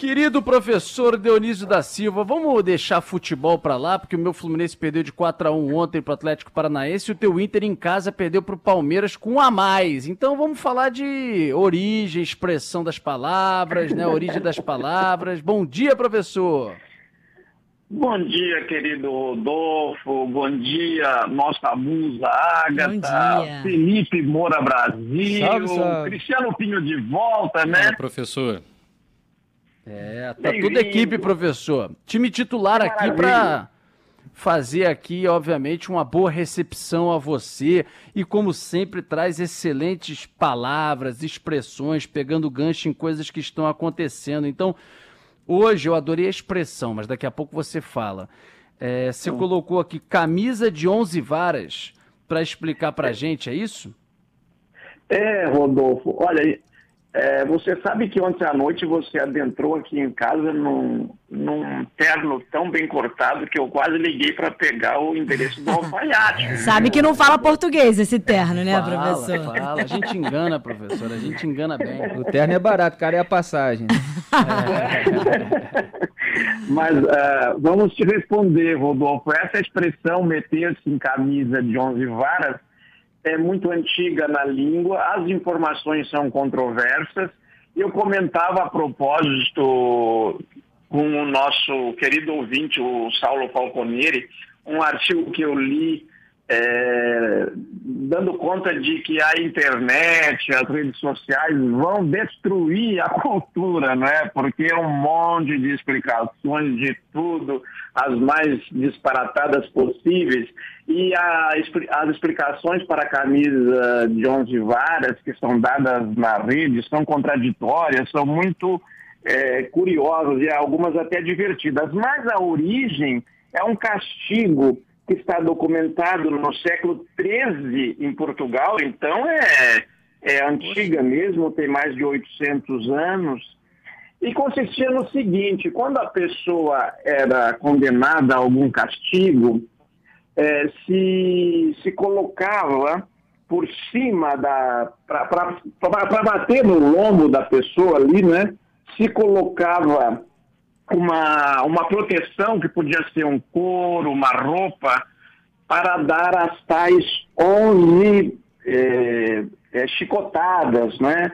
Querido professor Dionísio da Silva, vamos deixar futebol para lá, porque o meu Fluminense perdeu de 4 a 1 ontem para o Atlético Paranaense e o teu Inter em casa perdeu para o Palmeiras com um a mais. Então vamos falar de origem, expressão das palavras, né? Origem das palavras. Bom dia, professor. Bom dia, querido Rodolfo. Bom dia, nossa musa Agatha. Felipe Moura Brasil. Salve, salve. Cristiano Pinho de volta, né? É, professor. É, tá toda equipe, professor. Time titular aqui para fazer aqui, obviamente, uma boa recepção a você e, como sempre, traz excelentes palavras, expressões, pegando gancho em coisas que estão acontecendo. Então, hoje eu adorei a expressão, mas daqui a pouco você fala. É, você colocou aqui camisa de 11 varas para explicar para gente, é isso? É, Rodolfo. Olha, é, você sabe que ontem à noite você adentrou aqui em casa num, num terno tão bem cortado que eu quase liguei para pegar o endereço do alfaiate. sabe que não fala português esse terno, né, fala, professor? Fala, a gente engana, professor, a gente engana bem. O terno é barato, cara, é a passagem. É. Mas uh, vamos te responder, Rodolfo. Essa expressão meter-se em camisa de 11 varas é muito antiga na língua, as informações são controversas. Eu comentava a propósito com o nosso querido ouvinte, o Saulo Falconieri, um artigo que eu li é, dando conta de que a internet, as redes sociais vão destruir a cultura, não é? Porque é um monte de explicações de tudo, as mais disparatadas possíveis, e a, as explicações para a camisa de 11 varas que são dadas na rede são contraditórias, são muito é, curiosas e algumas até divertidas, mas a origem é um castigo que está documentado no século XIII em Portugal, então é, é antiga mesmo, tem mais de 800 anos. E consistia no seguinte: quando a pessoa era condenada a algum castigo, é, se, se colocava por cima da. para bater no lombo da pessoa ali, né? Se colocava uma, uma proteção que podia ser um couro, uma roupa, para dar as tais 11 é, é, chicotadas, né?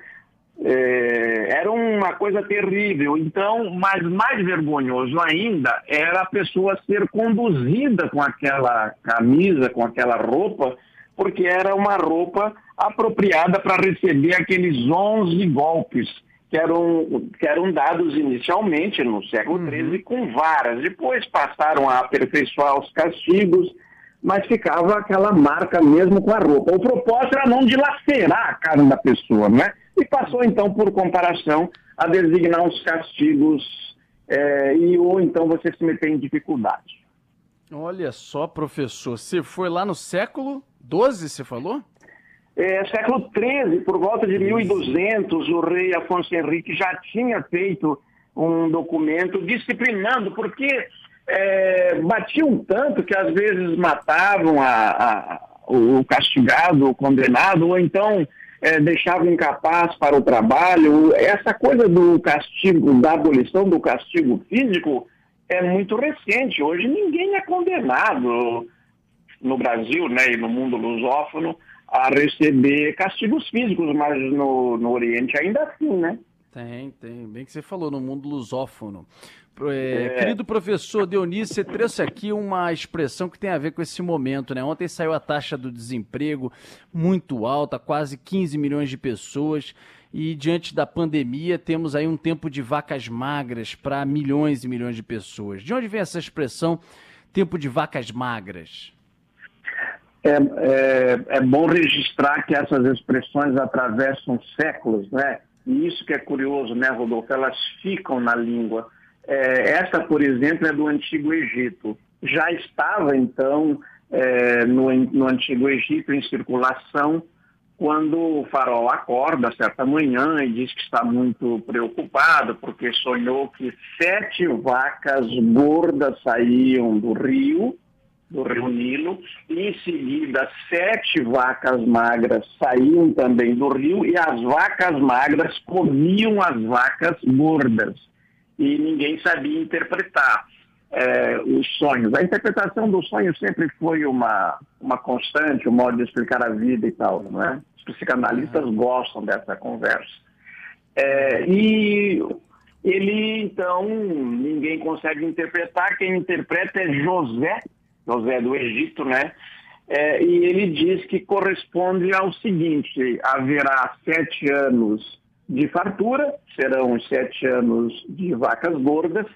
É, era uma coisa terrível. Então, mas mais vergonhoso ainda era a pessoa ser conduzida com aquela camisa, com aquela roupa, porque era uma roupa apropriada para receber aqueles 11 golpes que eram, que eram dados inicialmente no século XIII uhum. com varas. Depois passaram a aperfeiçoar os castigos, mas ficava aquela marca mesmo com a roupa. O propósito era não dilacerar a carne da pessoa, né? E passou então, por comparação, a designar os castigos é, e ou então você se meter em dificuldade. Olha só, professor, você foi lá no século XII, você falou? É, século XIII, por volta de 1200, o rei Afonso Henrique já tinha feito um documento disciplinando, porque é, batiam tanto que às vezes matavam a, a, o castigado, o condenado, ou então é, deixavam incapaz para o trabalho. Essa coisa do castigo, da abolição do castigo físico é muito recente. Hoje ninguém é condenado no Brasil né, e no mundo lusófono a receber castigos físicos, mas no, no Oriente ainda assim, né? Tem, tem. Bem que você falou, no mundo lusófono. É, é. Querido professor Dionísio, você trouxe aqui uma expressão que tem a ver com esse momento, né? Ontem saiu a taxa do desemprego muito alta, quase 15 milhões de pessoas, e diante da pandemia temos aí um tempo de vacas magras para milhões e milhões de pessoas. De onde vem essa expressão tempo de vacas magras? É, é, é, bom registrar que essas expressões atravessam séculos, né? E isso que é curioso, né, Rodolfo? Elas ficam na língua. É, essa, por exemplo, é do Antigo Egito. Já estava, então, é, no, no Antigo Egito em circulação quando o farol acorda certa manhã e diz que está muito preocupado porque sonhou que sete vacas gordas saíam do rio, do rio Nilo, em seguida sete vacas magras saíam também do rio e as vacas magras comiam as vacas gordas. E ninguém sabia interpretar é, os sonhos. A interpretação do sonho sempre foi uma, uma constante, um modo de explicar a vida e tal, não é? Os psicanalistas gostam dessa conversa. É, e ele, então, ninguém consegue interpretar, quem interpreta é José, José do Egito, né? É, e ele diz que corresponde ao seguinte: haverá sete anos de fartura, serão os sete anos de vacas gordas,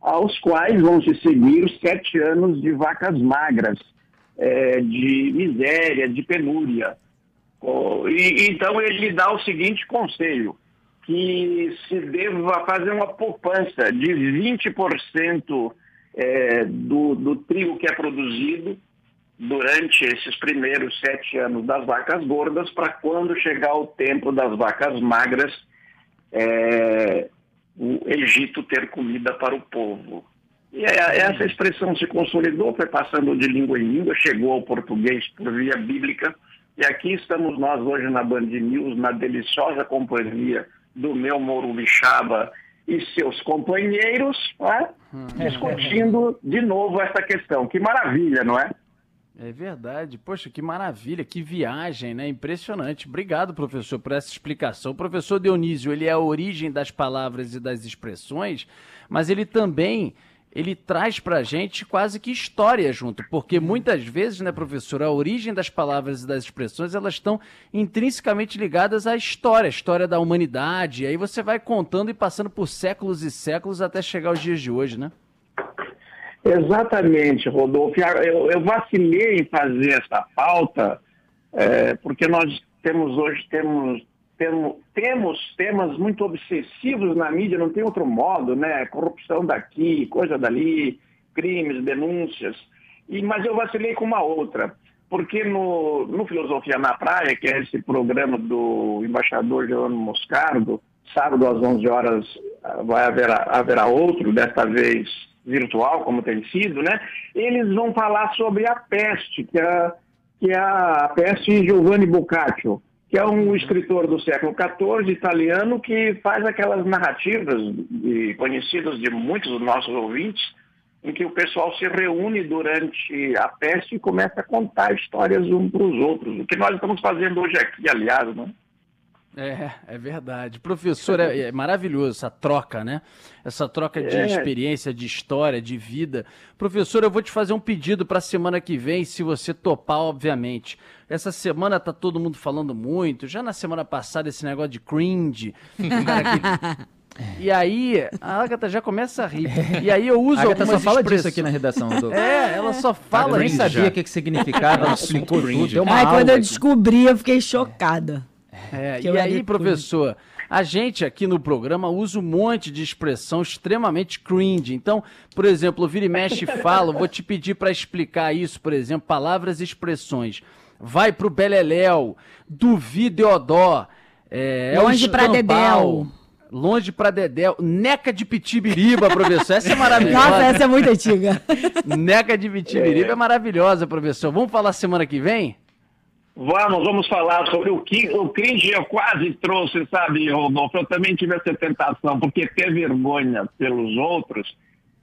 aos quais vão se seguir sete anos de vacas magras, é, de miséria, de penúria. E, então ele dá o seguinte conselho, que se deva fazer uma poupança de 20% é, do, do trigo que é produzido durante esses primeiros sete anos das vacas gordas, para quando chegar o tempo das vacas magras, é, o Egito ter comida para o povo. E é, essa expressão se consolidou, foi passando de língua em língua, chegou ao português por via bíblica, e aqui estamos nós hoje na Band News, na deliciosa companhia do meu Morubixaba e seus companheiros, é? discutindo de novo essa questão. Que maravilha, não é? É verdade. Poxa, que maravilha, que viagem, né? Impressionante. Obrigado, professor, por essa explicação. O professor Dionísio, ele é a origem das palavras e das expressões, mas ele também ele traz para a gente quase que história junto, porque muitas vezes, né, professor, a origem das palavras e das expressões, elas estão intrinsecamente ligadas à história, a história da humanidade, e aí você vai contando e passando por séculos e séculos até chegar aos dias de hoje, né? Exatamente, Rodolfo. Eu, eu vacilei em fazer essa pauta, é, porque nós temos hoje temos, temos, temas muito obsessivos na mídia, não tem outro modo, né? Corrupção daqui, coisa dali, crimes, denúncias. E, mas eu vacilei com uma outra, porque no, no Filosofia na Praia, que é esse programa do embaixador Jerônimo Moscardo, sábado às 11 horas ah, vai haver, haverá outro, desta vez virtual, como tem sido, né? Eles vão falar sobre a peste, que é, que é a peste Giovanni Boccaccio, que é um escritor do século XIV, italiano, que faz aquelas narrativas conhecidas de muitos dos nossos ouvintes, em que o pessoal se reúne durante a peste e começa a contar histórias uns para os outros. O que nós estamos fazendo hoje aqui, aliás, né? É, é verdade. Professor, é, é, maravilhoso essa troca, né? Essa troca de é. experiência, de história, de vida. Professor, eu vou te fazer um pedido para a semana que vem, se você topar, obviamente. Essa semana tá todo mundo falando muito. Já na semana passada, esse negócio de cringe. E aí, a Agatha já começa a rir. E aí eu uso a Agatha só fala disso aqui na redação. Do... É, ela só fala Eu nem sabia o que, que significava, ela explicou tudo. Deu uma Ai, quando eu descobri, eu fiquei chocada. É, e aí, professor, a gente aqui no programa usa um monte de expressão extremamente cringe. Então, por exemplo, o vira e mexe fala, vou te pedir para explicar isso, por exemplo, palavras e expressões. Vai pro Beleléu, duvido Odó, é, Longe pra Dedéu. Longe pra Dedéu. Neca de Pitibiriba, professor. Essa é maravilhosa. Nossa, essa é muito antiga. Neca de Pitibiriba é. é maravilhosa, professor. Vamos falar semana que vem? Vamos, vamos falar sobre o que o cringe eu quase trouxe, sabe, Rodolfo? Eu também tive essa tentação, porque ter vergonha pelos outros,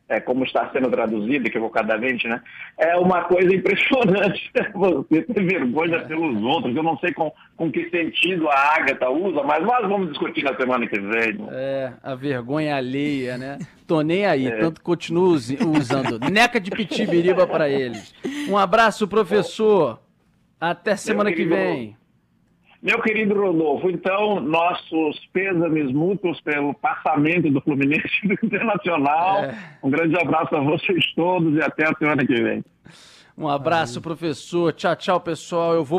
é, como está sendo traduzido equivocadamente, né? É uma coisa impressionante você ter vergonha pelos outros. Eu não sei com, com que sentido a Agatha usa, mas nós vamos discutir na semana que vem. É, a vergonha alheia, né? Tô nem aí, é. tanto continuo usando neca de pitibiriba para eles. Um abraço, professor. Até semana que vem. Meu querido Rodolfo, então, nossos pêsames mútuos pelo passamento do Fluminense do Internacional. É. Um grande abraço a vocês todos e até a semana que vem. Um abraço, professor. Tchau, tchau, pessoal. Eu vou